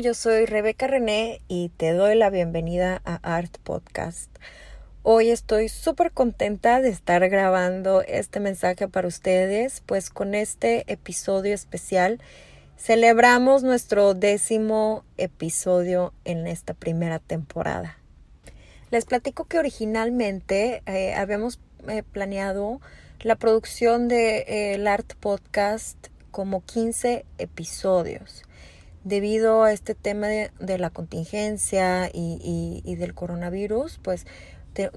Yo soy Rebeca René y te doy la bienvenida a Art Podcast. Hoy estoy súper contenta de estar grabando este mensaje para ustedes, pues con este episodio especial celebramos nuestro décimo episodio en esta primera temporada. Les platico que originalmente eh, habíamos eh, planeado la producción del de, eh, Art Podcast como 15 episodios debido a este tema de, la contingencia y, del coronavirus, pues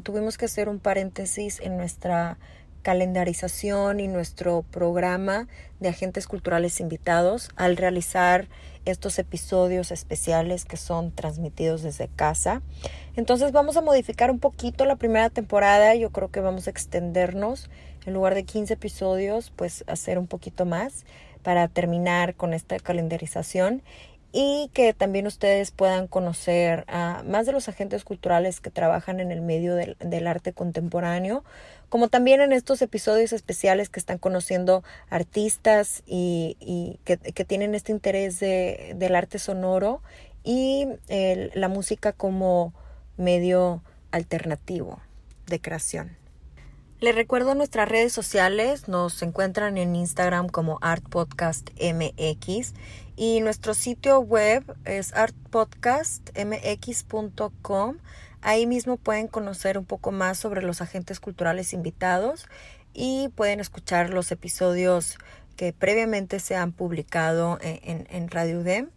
tuvimos que hacer un paréntesis en nuestra calendarización y nuestro programa de agentes culturales invitados al realizar estos episodios especiales que son transmitidos desde casa. Entonces vamos a modificar un poquito la primera temporada, yo creo que vamos a extendernos en lugar de 15 episodios, pues hacer un poquito más para terminar con esta calendarización y que también ustedes puedan conocer a más de los agentes culturales que trabajan en el medio del, arte contemporáneo, como también en estos episodios especiales que están conociendo artistas y, que, tienen este interés del arte sonoro y la música como medio alternativo de creación. Les recuerdo nuestras redes sociales, nos encuentran en Instagram como artpodcastmx y nuestro sitio web es artpodcastmx.com. Ahí mismo pueden conocer un poco más sobre los agentes culturales invitados y pueden escuchar los episodios que previamente se han publicado en, Radio UDEM.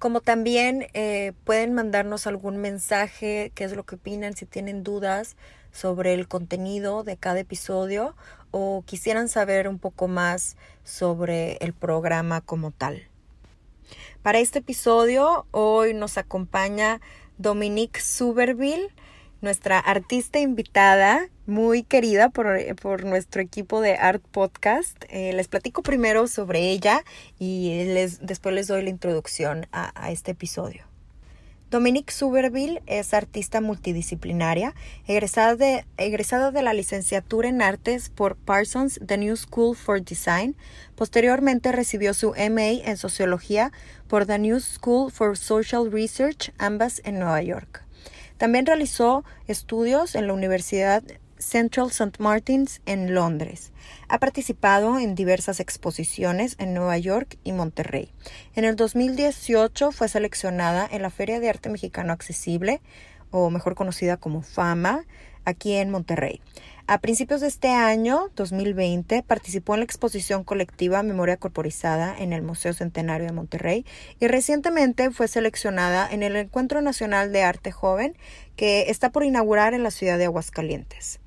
Como también eh, pueden mandarnos algún mensaje, qué es lo que opinan, si tienen dudas sobre el contenido de cada episodio o quisieran saber un poco más sobre el programa como tal. Para este episodio hoy nos acompaña Dominique Suberville, nuestra artista invitada, muy querida por, nuestro equipo de Art Podcast. Eh, les platico primero sobre ella y les, después les doy la introducción a este episodio. Dominique Suberville es artista multidisciplinaria, egresada de, egresada de la licenciatura en artes por Parsons The New School for Design. Posteriormente recibió su MA en sociología por The New School for Social Research, ambas en Nueva York. También realizó estudios en la Universidad Central St. Martins en Londres. Ha participado en diversas exposiciones en Nueva York y Monterrey. En el 2018 fue seleccionada en la Feria de Arte Mexicano Accesible, o mejor conocida como FAMA, aquí en Monterrey. A principios de este año, 2020, participó en la exposición colectiva Memoria Corporizada en el Museo Centenario de Monterrey y recientemente fue seleccionada en el Encuentro Nacional de Arte Joven que está por inaugurar en la ciudad de Aguascalientes.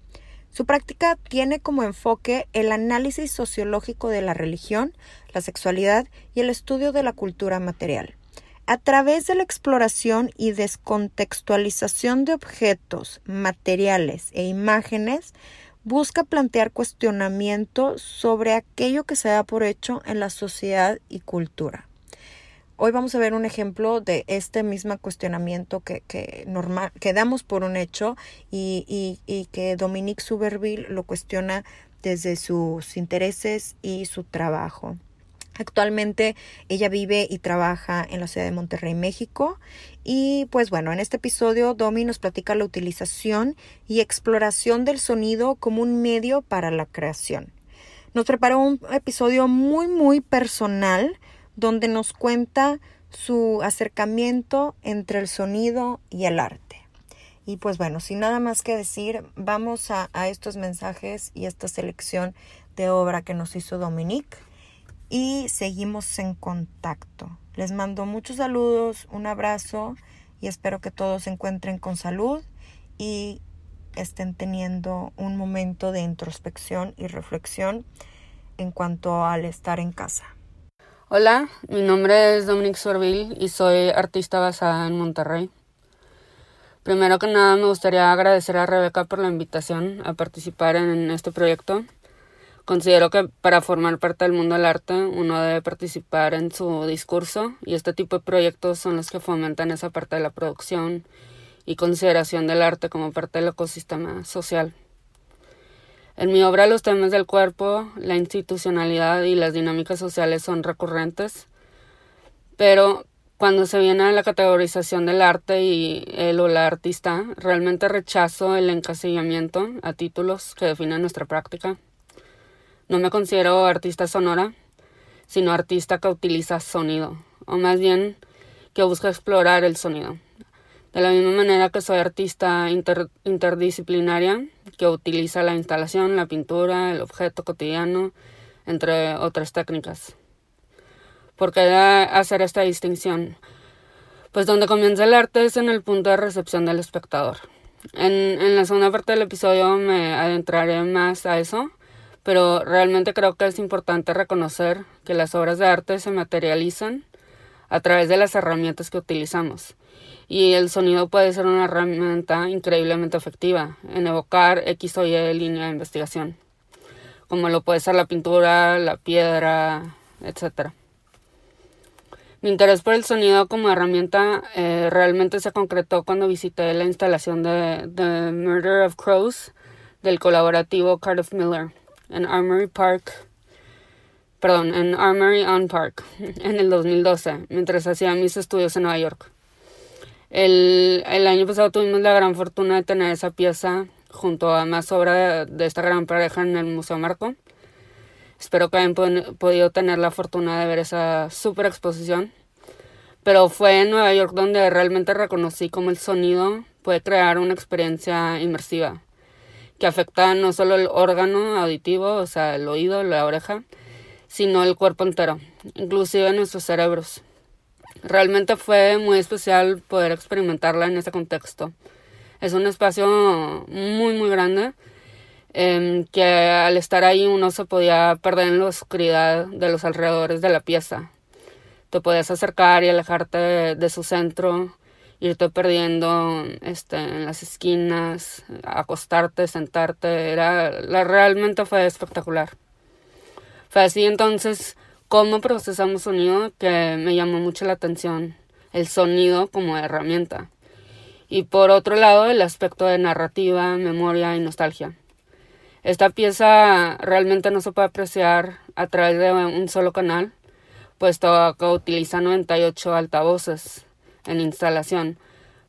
Su práctica tiene como enfoque el análisis sociológico de la religión, la sexualidad y el estudio de la cultura material. A través de la exploración y descontextualización de objetos, materiales e imágenes, busca plantear cuestionamiento sobre aquello que se da por hecho en la sociedad y cultura. Hoy vamos a ver un ejemplo de este mismo cuestionamiento que, que, normal, que damos por un hecho y, y, que Dominique Suberville lo cuestiona desde sus intereses y su trabajo. Actualmente ella vive y trabaja en la ciudad de Monterrey, México. Y pues bueno, en este episodio Domi nos platica la utilización y exploración del sonido como un medio para la creación. Nos preparó un episodio muy, muy personal donde nos cuenta su acercamiento entre el sonido y el arte. Y pues bueno, sin nada más que decir, vamos a, estos mensajes y esta selección de obra que nos hizo Dominique y seguimos en contacto. Les mando muchos saludos, un abrazo y espero que todos se encuentren con salud y estén teniendo un momento de introspección y reflexión en cuanto al estar en casa. Hola, mi nombre es Dominique Sorville y soy artista basada en Monterrey. Primero que nada me gustaría agradecer a Rebeca por la invitación a participar en este proyecto. Considero que para formar parte del mundo del arte uno debe participar en su discurso y este tipo de proyectos son los que fomentan esa parte de la producción y consideración del arte como parte del ecosistema social. En mi obra los temas del cuerpo, la institucionalidad y las dinámicas sociales son recurrentes, pero cuando se viene a la categorización del arte y el o la artista, realmente rechazo el encasillamiento a títulos que definen nuestra práctica. No me considero artista sonora, sino artista que utiliza sonido, o más bien que busca explorar el sonido. De la misma manera que soy artista interdisciplinaria, que utiliza la instalación, la pintura, el objeto cotidiano, entre otras técnicas. ¿Por qué hacer esta distinción? Pues donde comienza el arte es en el punto de recepción del espectador. En, en la segunda parte del episodio me adentraré más a eso, pero realmente creo que es importante reconocer que las obras de arte se materializan a través de las herramientas que utilizamos y el sonido puede ser una herramienta increíblemente efectiva en evocar X o Y línea de investigación, como lo puede ser la pintura, la piedra, etc. Mi interés por el sonido como herramienta eh, realmente se concretó cuando visité la instalación de The Murder of Crows del colaborativo Cardiff Miller en Armory Park, perdón, en Armory on Park en el 2012, mientras hacía mis estudios en Nueva York. El, año pasado tuvimos la gran fortuna de tener esa pieza junto a más obra de, esta gran pareja en el Museo Marco. Espero que hayan podido tener la fortuna de ver esa super exposición. Pero fue en Nueva York donde realmente reconocí cómo el sonido puede crear una experiencia inmersiva que afecta no solo el órgano auditivo, o sea, el oído, la oreja, sino el cuerpo entero, inclusive nuestros cerebros. Realmente fue muy especial poder experimentarla en ese contexto. Es un espacio muy, muy grande em, que al estar ahí uno se podía perder en la oscuridad de los alrededores de la pieza. Te podías acercar y alejarte de, su centro, irte perdiendo este, en las esquinas, acostarte, sentarte. Era, la, realmente fue espectacular. Fue así entonces cómo procesamos sonido que me llamó mucho la atención, el sonido como herramienta. Y por otro lado, el aspecto de narrativa, memoria y nostalgia. Esta pieza realmente no se puede apreciar a través de un solo canal, puesto que utiliza 98 altavoces en instalación.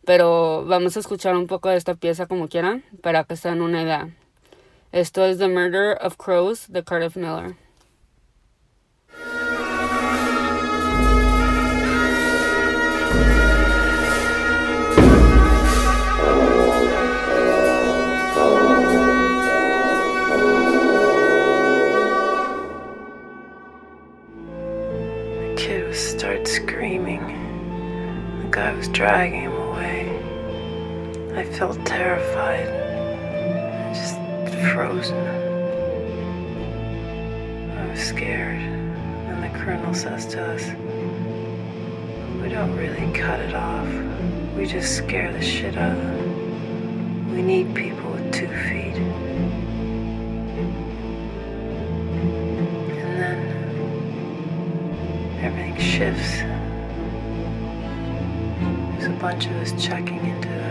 Pero vamos a escuchar un poco de esta pieza como quieran para que se den una idea. Esto es The Murder of Crows de Cardiff Miller. Dragging him away. I felt terrified, just frozen. I was scared. And the colonel says to us, We don't really cut it off, we just scare the shit out of them. We need people with two feet. Everything shifts. There's a bunch of us checking into the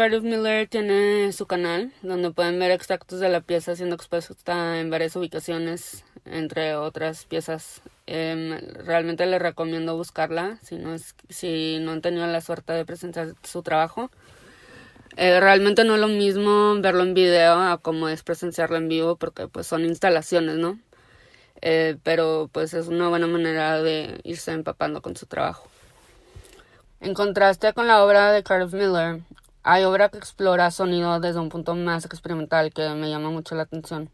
Cardiff Miller tiene su canal donde pueden ver extractos de la pieza siendo expuesta en varias ubicaciones, entre otras piezas. Em, realmente les recomiendo buscarla si no, es, si no han tenido la suerte de presentar su trabajo. Eh, realmente no es lo mismo verlo en video como es presenciarlo en vivo porque pues son instalaciones, ¿no? Eh, pero pues es una buena manera de irse empapando con su trabajo. En contraste con la obra de Cardiff Miller, hay obra que explora sonido desde un punto más experimental que me llama mucho la atención.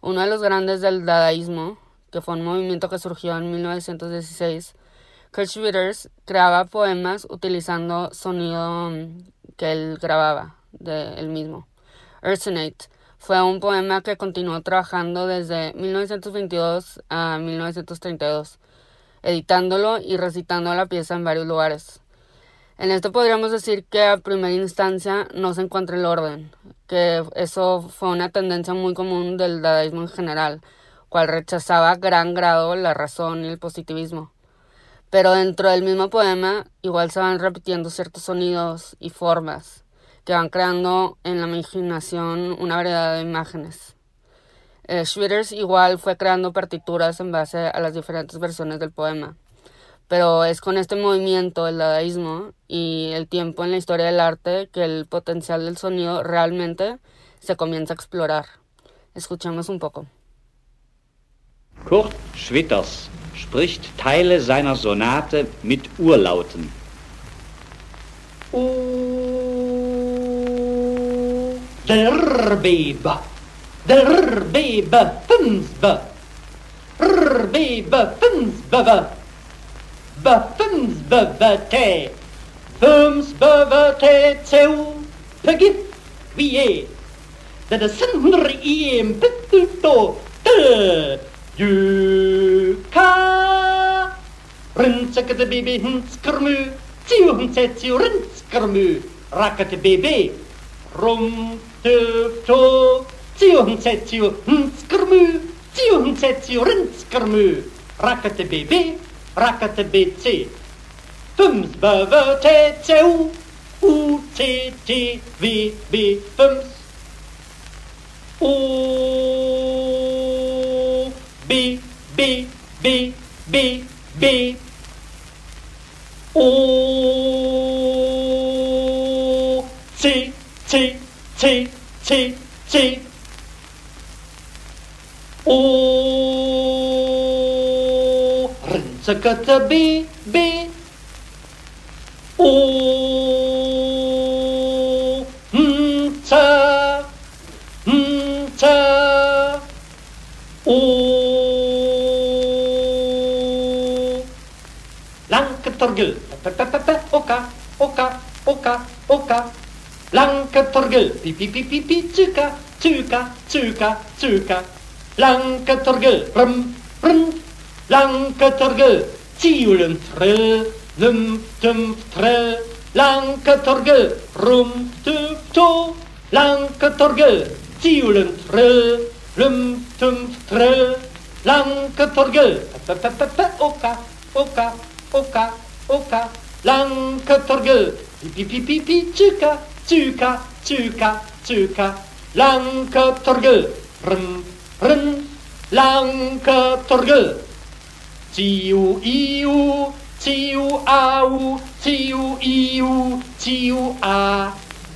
Uno de los grandes del dadaísmo, que fue un movimiento que surgió en 1916, Kurt Schwitters creaba poemas utilizando sonido mm, que él grababa de él mismo. Ursinate fue un poema que continuó trabajando desde 1922 a 1932, editándolo y recitando la pieza en varios lugares. En esto podríamos decir que a primera instancia no se encuentra el orden, que eso fue una tendencia muy común del dadaísmo en general, cual rechazaba a gran grado la razón y el positivismo. Pero dentro del mismo poema igual se van repitiendo ciertos sonidos y formas que van creando en la imaginación una variedad de imágenes. Eh, Schwitters igual fue creando partituras en base a las diferentes versiones del poema. Pero es con este movimiento, el dadaísmo y el tiempo en la historia del arte que el potencial del sonido realmente se comienza a explorar. Escuchemos un poco. Kurt Schwitters spricht Teile seiner Sonate mit Urlauten. Der Bebe, der Bebe, Fünfbe, der Bebe, Fünfbe, buffoonsbeverte, bumsbeverte tæv, pegge, vi er. Da der sender i en bøtteltå, dø, jøka. de baby, henskermu, tio hensetio, rønskermu, rakkete baby, rumtøftå, tio hensetio, henskermu, tio hensetio, rønskermu, rakkete baby, rackete BC. Fums behöver TCO, OTTVB fums. Sakata B B. O Mta Mta O Lang ketorgel Oka Oka Oka Oka. Lang ketorgel Pi pi pi pi pi Cuka Cuka Cuka Cuka. Lang ketorgel Rem Rem Lanketorgel, Tiulen, Trill, Lum, Tum, Trill, Lanketorgel, Rum, Tum, To, Lanketorgel, Tiulen, Trill, Lum, Tum, Trill, Lanketorgel, Oka, Oka, Oka, Oka, Lanketorgel, Pi, Pi, Pi, Pi, Tsuka, Tsuka, Tsuka, Tsuka, Lanketorgel, Rum, ren, lanke torgel. Tiu iu, tiu au, tiu iu, tiu a.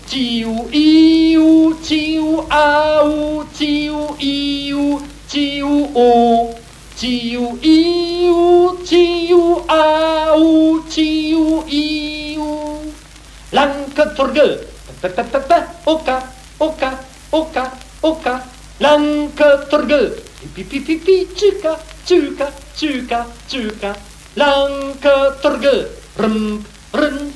Tiu iu, tiu au, tiu iu, tiu o. Tiu iu, tiu au, tiu iu. Lanke torgel. Pa, pa, pa, pa, oka, oka, oka, oka. Lanke torgel. Pi, pi, pi, pi, tjuka, tjuka, Chuka, chuka, langka torge, rum, rum,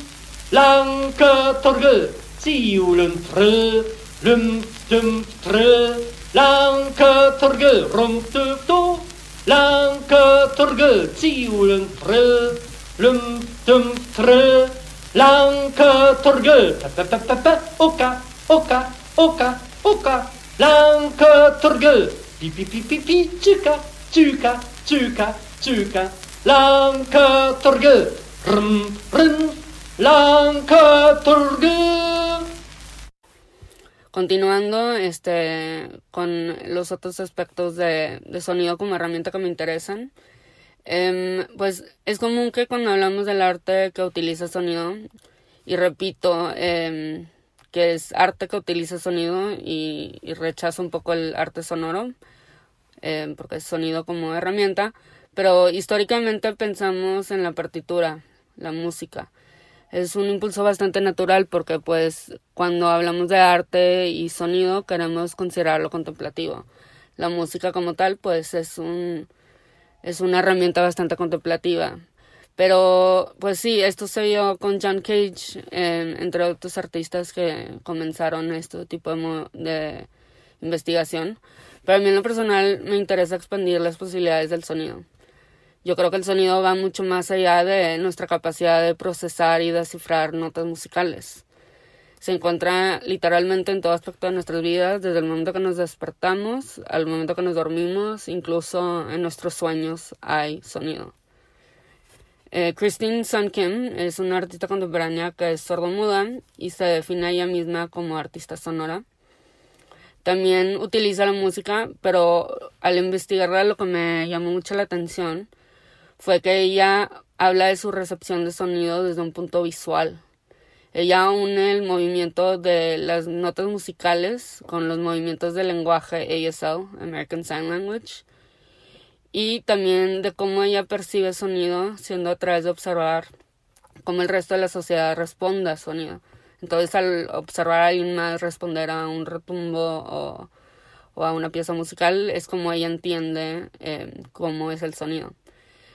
langka torge, tiulum tre, lum, tum tre, langka torge, rum, tu, tu, langka torge, tiulum tre, lum, tum tre, lanka torge, ta ta ta ta, oka, oka, oka, oka, langka torge, pi, pi, pi, pi, pi, chuka, chuka, tjuka, tjuka. Lanke torgel. Rum, rum. Continuando este, con los otros aspectos de, de sonido como herramienta que me interesan, em, pues es común que cuando hablamos del arte que utiliza sonido, y repito, em, que es arte que utiliza sonido y, y rechazo un poco el arte sonoro, em, porque es sonido como herramienta, pero históricamente pensamos en la partitura, la música es un impulso bastante natural porque pues cuando hablamos de arte y sonido queremos considerarlo contemplativo. La música como tal pues es un es una herramienta bastante contemplativa. Pero pues sí, esto se vio con John Cage, eh, entre otros artistas que comenzaron este tipo de, de investigación. Pero a mí en lo personal me interesa expandir las posibilidades del sonido. Yo creo que el sonido va mucho más allá de nuestra capacidad de procesar y descifrar notas musicales. Se encuentra literalmente en todo aspecto de nuestras vidas, desde el momento que nos despertamos al momento que nos dormimos, incluso en nuestros sueños hay sonido. Eh, Christine Sun Kim es una artista contemporánea que es sordomuda y se define a ella misma como artista sonora. También utiliza la música, pero al investigarla lo que me llamó mucho la atención fue que ella habla de su recepción de sonido desde un punto visual. Ella une el movimiento de las notas musicales con los movimientos del lenguaje ASL, American Sign Language, y también de cómo ella percibe sonido, siendo a través de observar cómo el resto de la sociedad responde a sonido. Entonces, al observar a alguien más responder a un retumbo o, a una pieza musical, es como ella entiende eh, cómo es el sonido.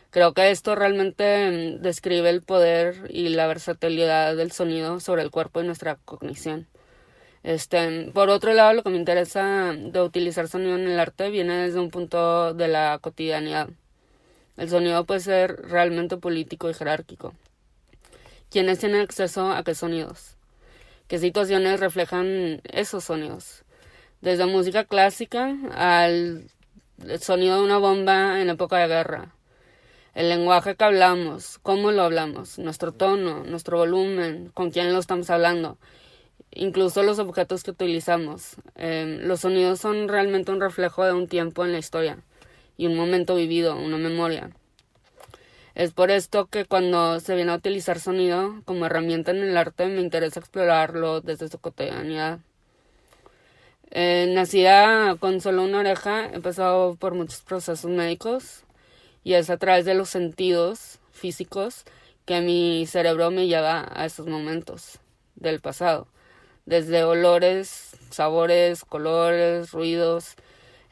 Creo que esto realmente mm, describe el poder y la versatilidad del sonido sobre el cuerpo y nuestra cognición. Este, por otro lado, lo que me interesa de utilizar sonido en el arte viene desde un punto de la cotidianidad. El sonido puede ser realmente político y jerárquico. ¿Quiénes tienen acceso a qué sonidos? ¿Qué situaciones reflejan esos sonidos? Desde música clásica al sonido de una bomba en época de guerra. El lenguaje que hablamos, cómo lo hablamos, nuestro tono, nuestro volumen, con quién lo estamos hablando, incluso los objetos que utilizamos. Eh, los sonidos son realmente un reflejo de un tiempo en la historia y un momento vivido, una memoria. Es por esto que cuando se viene a utilizar sonido como herramienta en el arte me interesa explorarlo desde su cotidianidad. Eh, nacida con solo una oreja, he pasado por muchos procesos médicos y es a través de los sentidos físicos que mi cerebro me lleva a esos momentos del pasado. Desde olores, sabores, colores, ruidos.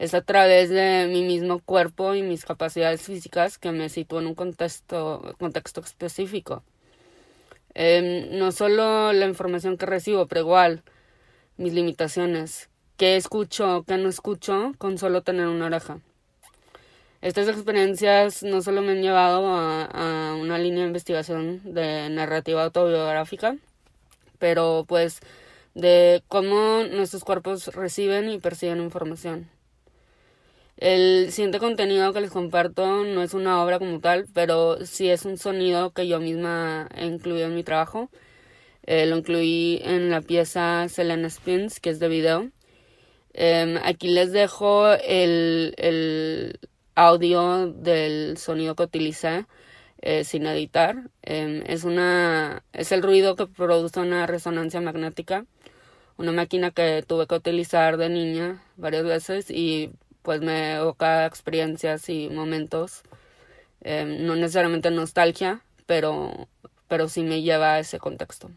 Es a través de mi mismo cuerpo y mis capacidades físicas que me sitúo en un contexto, contexto específico. Eh, no solo la información que recibo, pero igual mis limitaciones. ¿Qué escucho, qué no escucho con solo tener una oreja? Estas experiencias no solo me han llevado a, a, una línea de investigación de narrativa autobiográfica, pero pues de cómo nuestros cuerpos reciben y perciben información. El siguiente contenido que les comparto no es una obra como tal, pero sí es un sonido que yo misma he incluido en mi trabajo. Eh, lo incluí en la pieza Selena Spins, que es de video. Em, aquí les dejo el, el, audio del sonido que utilicé eh, sin editar. Em, es, una, es el ruido que produce una resonancia magnética, una máquina que tuve que utilizar de niña varias veces y pues me evoca experiencias y momentos, em, no necesariamente nostalgia, pero, pero sí me lleva a ese contexto.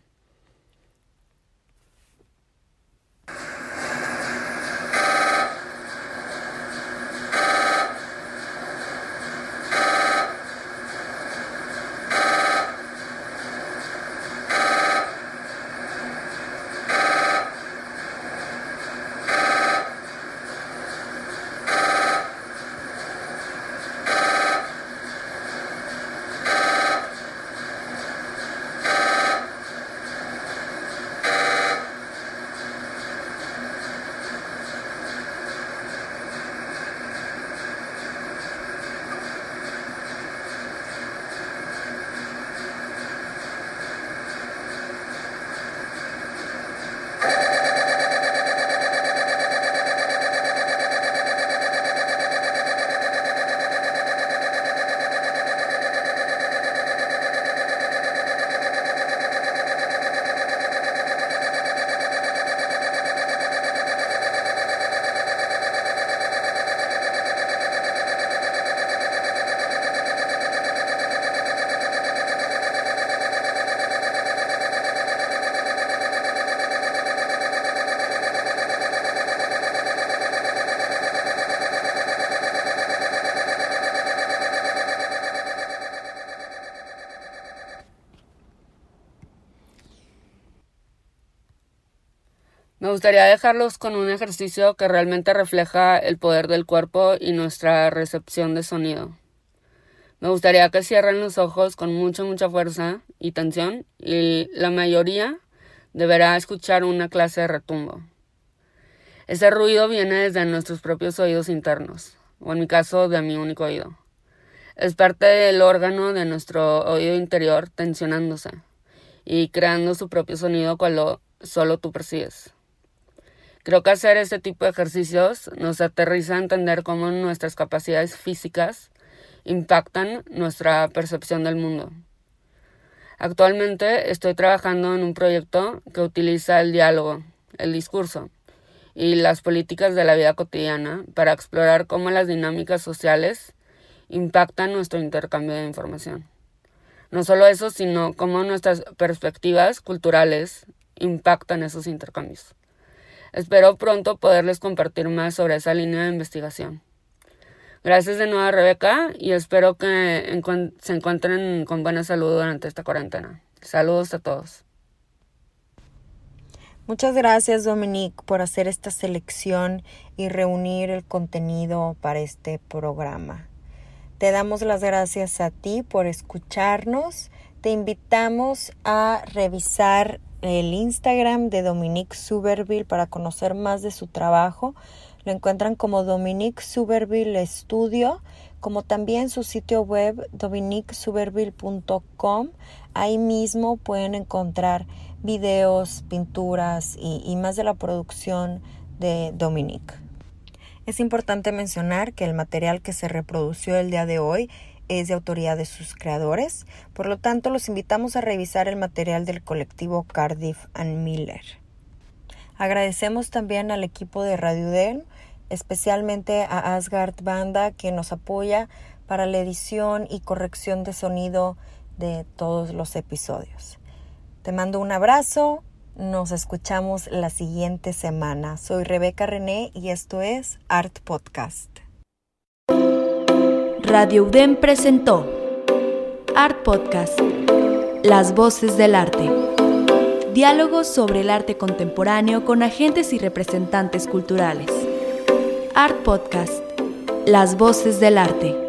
Gustaría dejarlos con un ejercicio que realmente refleja el poder del cuerpo y nuestra recepción de sonido. Me gustaría que cierren los ojos con mucha, mucha fuerza y tensión y la mayoría deberá escuchar una clase de retumbo. Ese ruido viene desde nuestros propios oídos internos, o en mi caso de mi único oído. Es parte del órgano de nuestro oído interior tensionándose y creando su propio sonido cuando solo tú percibes. Creo que hacer este tipo de ejercicios nos aterriza a entender cómo nuestras capacidades físicas impactan nuestra percepción del mundo. Actualmente estoy trabajando en un proyecto que utiliza el diálogo, el discurso y las políticas de la vida cotidiana para explorar cómo las dinámicas sociales impactan nuestro intercambio de información. No solo eso, sino cómo nuestras perspectivas culturales impactan esos intercambios. Espero pronto poderles compartir más sobre esa línea de investigación. Gracias de nuevo a Rebeca y espero que se encuentren con buena salud durante esta cuarentena. Saludos a todos. Muchas gracias Dominique por hacer esta selección y reunir el contenido para este programa. Te damos las gracias a ti por escucharnos. Te invitamos a revisar el Instagram de Dominique Suberville para conocer más de su trabajo. Lo encuentran como Dominique Suberville Studio, como también su sitio web dominiquesuberville.com. Ahí mismo pueden encontrar videos, pinturas y, y más de la producción de Dominique. Es importante mencionar que el material que se reprodució el día de hoy es de autoría de sus creadores, por lo tanto los invitamos a revisar el material del colectivo Cardiff and Miller. Agradecemos también al equipo de Radio Den, especialmente a Asgard Banda que nos apoya para la edición y corrección de sonido de todos los episodios. Te mando un abrazo, nos escuchamos la siguiente semana. Soy Rebeca René y esto es Art Podcast. Radio UDEM presentó Art Podcast, Las Voces del Arte. Diálogos sobre el arte contemporáneo con agentes y representantes culturales. Art Podcast, Las Voces del Arte.